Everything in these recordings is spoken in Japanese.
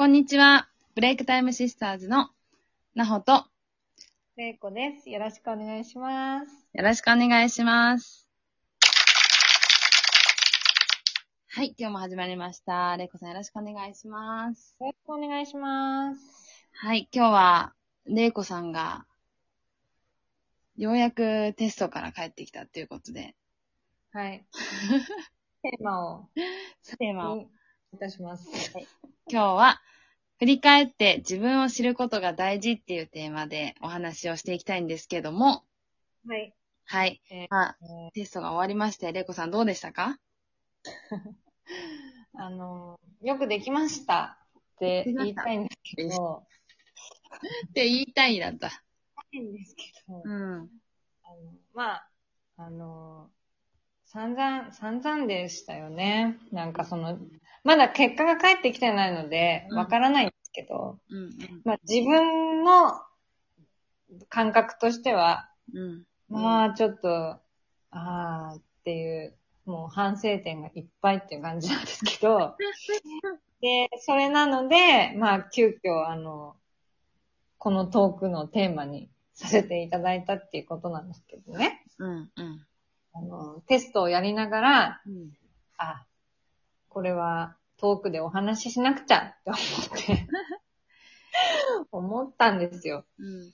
こんにちは。ブレイクタイムシスターズのなほと、れいこです。よろしくお願いします。よろしくお願いします。はい、今日も始まりました。れいこさんよろしくお願いします。よろしくお願いします。はい、今日は、れいこさんが、ようやくテストから帰ってきたということで、はい。テーマを、テーマをにいたします。今日は、振り返って自分を知ることが大事っていうテーマでお話をしていきたいんですけども、はい。はい。えーまあ、えーテストが終わりまして、れいこさんどうでしたか？あの、よくできましたって言いたいんですけど、って言いたいだった。いいんですけど、うん。あのまあ、あの、散々、散々でしたよね。なんかその、まだ結果が返ってきてないので、うんわからないんですけど、うん。まあ自分の感覚としては、うん。まあ、ちょっと、ああっていう、もう反省点がいっぱいっていう感じなんですけど、で、それなので、まあ、急遽、あの、このトークのテーマにさせていただいたっていうことなんですけどね。うん。うん。あの、テストをやりながら、うん。あ、これはトークでお話ししなくちゃって思って、思ったんですよ。うん。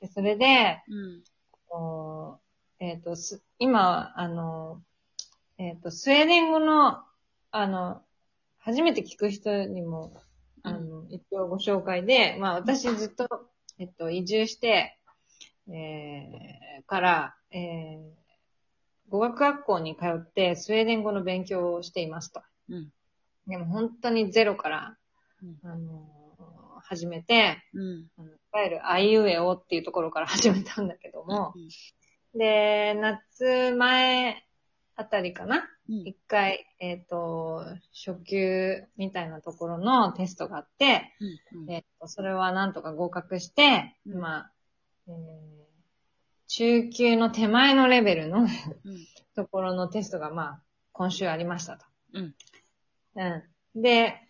でそれで、うん。おえっ、と、す今、あの、えっ、と、スウェーデン語の、あの、初めて聞く人にも、あの、一応ご紹介で、まあ私ずっと、えっと、移住して、えー、から、えー、語学学校に通ってスウェーデン語の勉強をしていますと。うん。でも本当にゼロから、うんあの、始めて、うん。あのいわゆるあいうえおっていうところから始めたんだけども、で、夏前あたりかなうん。一回、えっ、と、初級みたいなところのテストがあって、うん。えっ、と、それはなんとか合格して、うんまあ、えー中級の手前のレベルのうん。ところのテストが、まあ、今週ありましたと。うん。うん。で、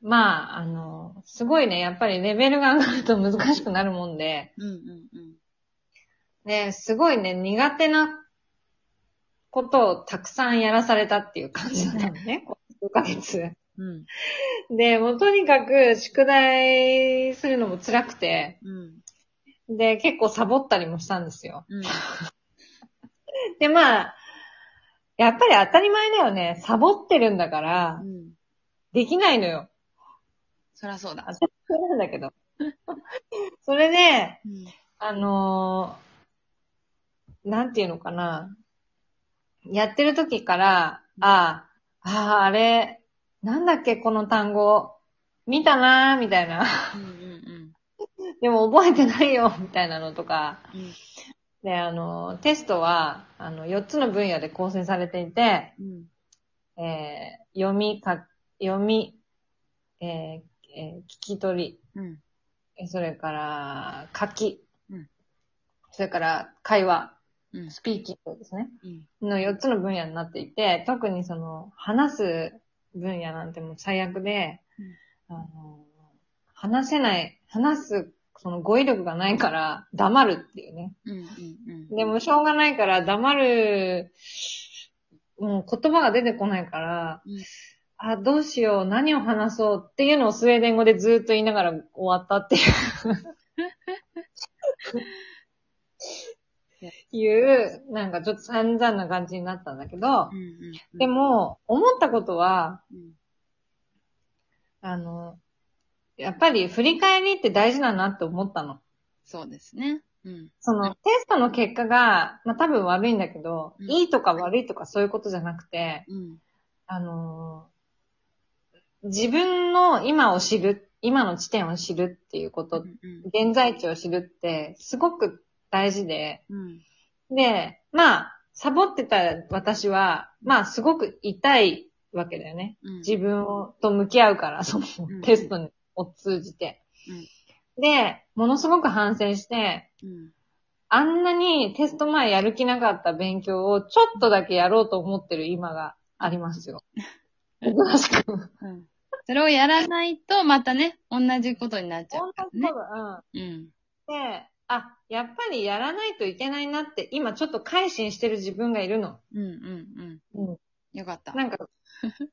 まあ、あの、すごいね、やっぱりレベルが上がると難しくなるもんで、うん。うん。うん。ね、すごいね、苦手なことをたくさんやらされたっていう感じだったのね、この数ヶ月。うん。で、もうとにかく宿題するのも辛くて、うん。で、結構サボったりもしたんですよ。うん。で、まあ、やっぱり当たり前だよね。サボってるんだからう、ん。できないのよ。そらそうだ。当たり前なんだけど。それで、うん。あのーなんていうのかな。やってる時から、ああ、ああ、あれ、なんだっけ、この単語。見たなーみたいな。うん。うん。でも覚えてないよ、みたいなのとか。うん。で、あの、テストは、あの、4つの分野で構成されていて、うん。えー読み、か、読み、えーえー聞き取り、うん。えそれから、書き、うんそれから、会話、うん。スピーキングですね。うん。の4つの分野になっていて、特にその、話す分野なんてもう最悪で、あの、話せない、話す、その語彙力がないから黙るっていうね。うん。うん。でもしょうがないから黙る、もう言葉が出てこないから、うんあ、どうしよう、何を話そうっていうのをスウェーデン語でずっと言いながら終わったっていう、いう、なんかちょっと散々な感じになったんだけど、うん。で、も、思ったことは、うん。あの、やっぱり振り返りって大事だなって思ったの。そうですね。うん。その、テストの結果が、まあ多分悪いんだけど、うんいいとか悪いとかそういうことじゃなくて、うん。あのー自分の今を知る、今の地点を知るっていうこと、うん。現在地を知るってすごく大事で、うん。で、まあ、サボってた私は、まあすごく痛いわけだよね。うん。自分をと向き合うから、そのうんテストを通じて。で、ものすごく反省して、うん。あんなにテスト前やる気なかった勉強をちょっとだけやろうと思ってる今がありますよ。珍しく。うん。それをやらないと、またね、同じことになっちゃ本うね当そう。だ、うん。うん。で、あ、やっぱりやらないといけないなって、今ちょっと改心してる自分がいるの。うんうんうん。うん。よかった。なんか、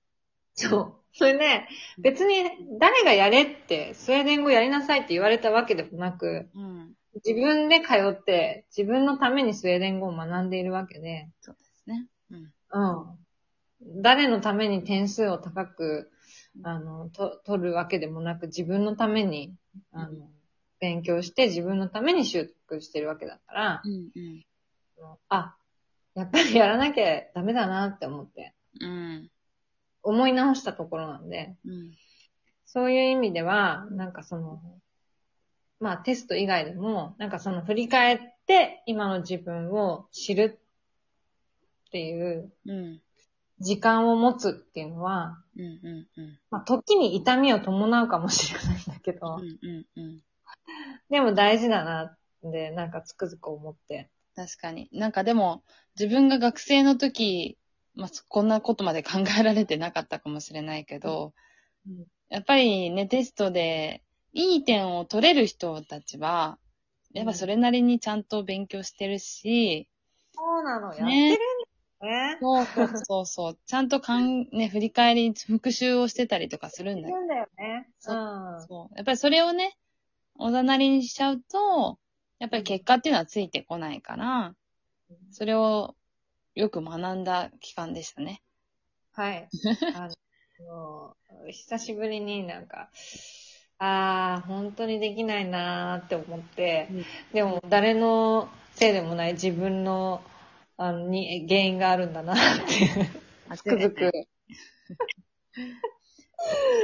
そう。それで、別に誰がやれって、スウェーデン語やりなさいって言われたわけでもなく、うん。自分で通って、自分のためにスウェーデン語を学んでいるわけで、そうですね。うん。うん。誰のために点数を高く、あの、と、取るわけでもなく、自分のために、あの、勉強して自分のために習得してるわけだから、うんうん。あ、やっぱりやらなきゃダメだなって思って、うん。思い直したところなんで、うん。そういう意味では、なんかその、まあテスト以外でも、なんかその振り返って今の自分を知るっていううん。時間を持つっていうのは、うんうんうん。まあ時に痛みを伴うかもしれないんだけど、うんうんうん。でも大事だなって、なんかつくづく思って。確かに。なんかでも、自分が学生の時、まあ、こんなことまで考えられてなかったかもしれないけど、うんやっぱりね、テストでいい点を取れる人たちは、やっぱそれなりにちゃんと勉強してるし、そうなの、やってるんねだよね。そうそうそうそう、ちゃんとかん、ね、振り返り、復習をしてたりとかするんだよ。やってるんだよね。うん。そう。やっぱりそれをね、おざなりにしちゃうと、やっぱり結果っていうのはついてこないから、それをよく学んだ期間でしたね。はい。あの、久しぶりになんか、ああ、本当にできないなーって思って、うんでも誰のせいでもない自分の、あの、に原因があるんだなって、つくづく。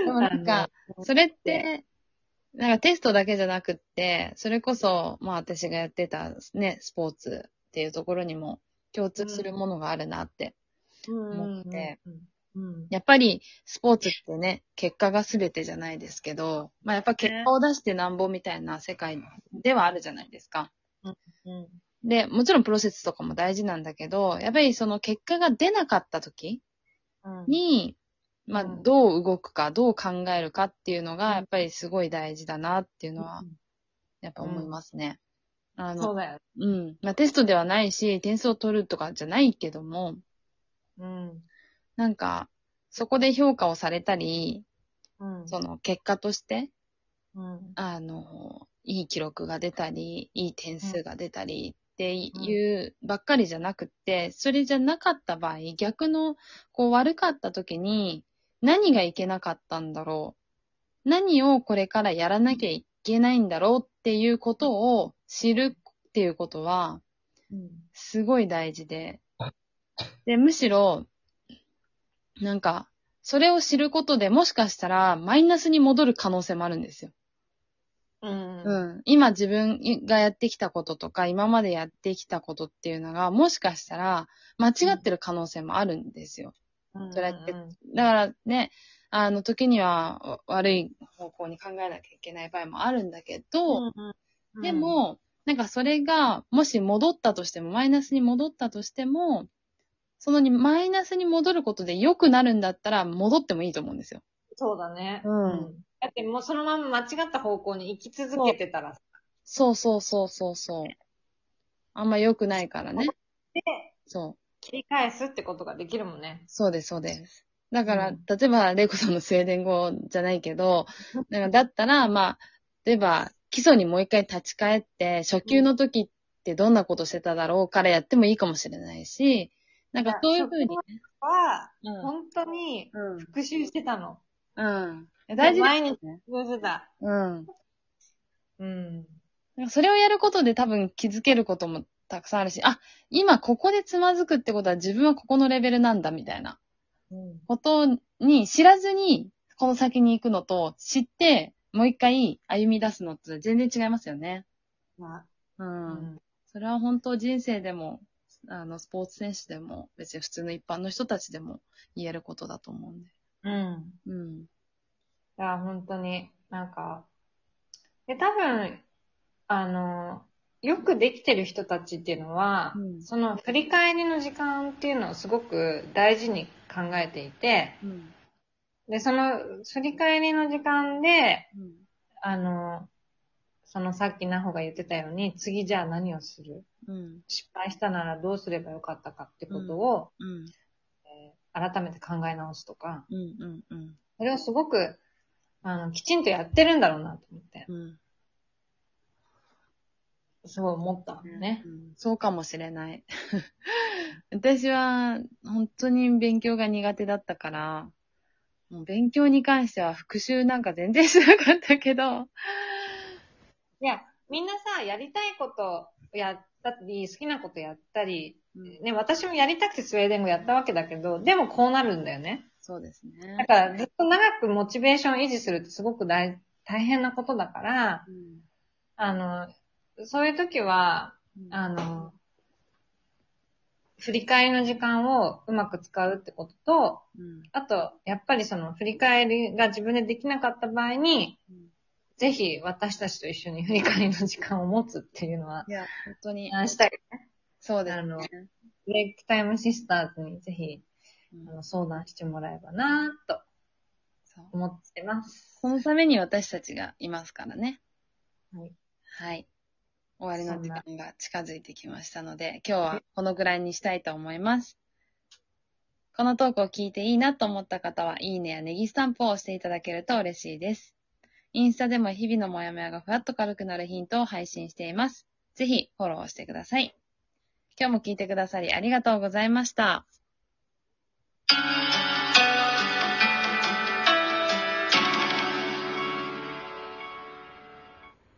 でもなんか、それって、なんかテストだけじゃなくって、それこそ、まあ私がやってたね、スポーツっていうところにも共通するものがあるなって。思って。やっぱりスポーツってね、結果が全てじゃないですけど、まあやっぱ結果を出してなんぼみたいな世界ではあるじゃないですか。うん。で、もちろんプロセスとかも大事なんだけど、やっぱりその結果が出なかった時うん。に、まあうんどう動くか、どう考えるかっていうのが、やっぱりすごい大事だなっていうのは、やっぱ思いますね。あの、そうだよ。うん。まあテストではないし、点数を取るとかじゃないけども、うん。なんか、そこで評価をされたり、うん。その結果として、うん。あの、いい記録が出たり、いい点数が出たりっていうばっかりじゃなくって、それじゃなかった場合、逆の、こう悪かった時に、何がいけなかったんだろう。何をこれからやらなきゃいけないんだろうっていうことを知るっていうことは、うん。すごい大事で。で、むしろ、なんか、それを知ることでもしかしたらマイナスに戻る可能性もあるんですよ。うん。うん。今自分がやってきたこととか、今までやってきたことっていうのが、もしかしたら間違ってる可能性もあるんですよ。うん。それってだからね、あの時にはわ悪い方向に考えなきゃいけない場合もあるんだけど、うん、で、も、なんかそれが、もし戻ったとしても、マイナスに戻ったとしても、そのにマイナスに戻ることで良くなるんだったら、戻ってもいいと思うんですよ。そうだね。うんだってもうそのまま間違った方向に行き続けてたら、そうそうそうそうそう。あんま良くないからね。で、そう。切り返すってことができるもんね。そうです、そうです。だから、うん例えば、レイコさんのスウェーデン語じゃないけど、だからだったら、まあ、例えば、基礎にもう一回立ち返って、初級の時ってどんなことしてただろうからやってもいいかもしれないし、なんかそういうふうにね。は、うん本当にうん。復習してたの。うん。大事毎日。復習してた。うん。うん。それをやることで多分気づけることもたくさんあるし、あ、今ここでつまずくってことは自分はここのレベルなんだみたいなうん。ことに知らずにこの先に行くのと知ってもう一回歩み出すのって全然違いますよね。まう。あ、うんん。それは本当人生でも、あの、スポーツ選手でも、別に普通の一般の人たちでも言えることだと思うんで。うん。うん。いや、本当に、なんか、で、多分、あの、よくできてる人たちっていうのは、うんその振り返りの時間っていうのをすごく大事に考えていて、うん。で、その、振り返りの時間で、うん。あの、そのさっきなほが言ってたように、次じゃあ何をする？うん。失敗したならどうすればよかったかってことを、うん。えー改めて考え直すとか、うん。うん。うん。それをすごく、あの、きちんとやってるんだろうなと思って、うん。すごい思ったのね。うんそうかもしれない。私は本当に勉強が苦手だったから、もう勉強に関しては復習なんか全然しなかったけど、いや、みんなさ、やりたいことやったり、好きなことやったり、ね、私もやりたくてスウェーデン語やったわけだけど、でもこうなるんだよね。そうですね。だからずっと長くモチベーション維持するってすごく大大変なことだから、うんあの、そういう時は、うんあの、振り返りの時間をうまく使うってことと、うんあと、やっぱりその振り返りが自分でできなかった場合に、うんぜひ私たちと一緒に 振り返りの時間を持つっていうのは、いや、本当に、あしたい。そうですあのね。ブレイクタイムシスターズにぜひうんあの相談してもらえばなぁと思ってます。このために私たちがいますからね。はい。はい。終わりの時間が近づいてきましたので、今日はこのぐらいにしたいと思います。このトークを聞いていいなと思った方は、いいねやネギスタンプを押していただけると嬉しいです。インスタでも日々のモヤモヤがふわっと軽くなるヒントを配信しています。ぜひフォローしてください。今日も聞いてくださりありがとうございました。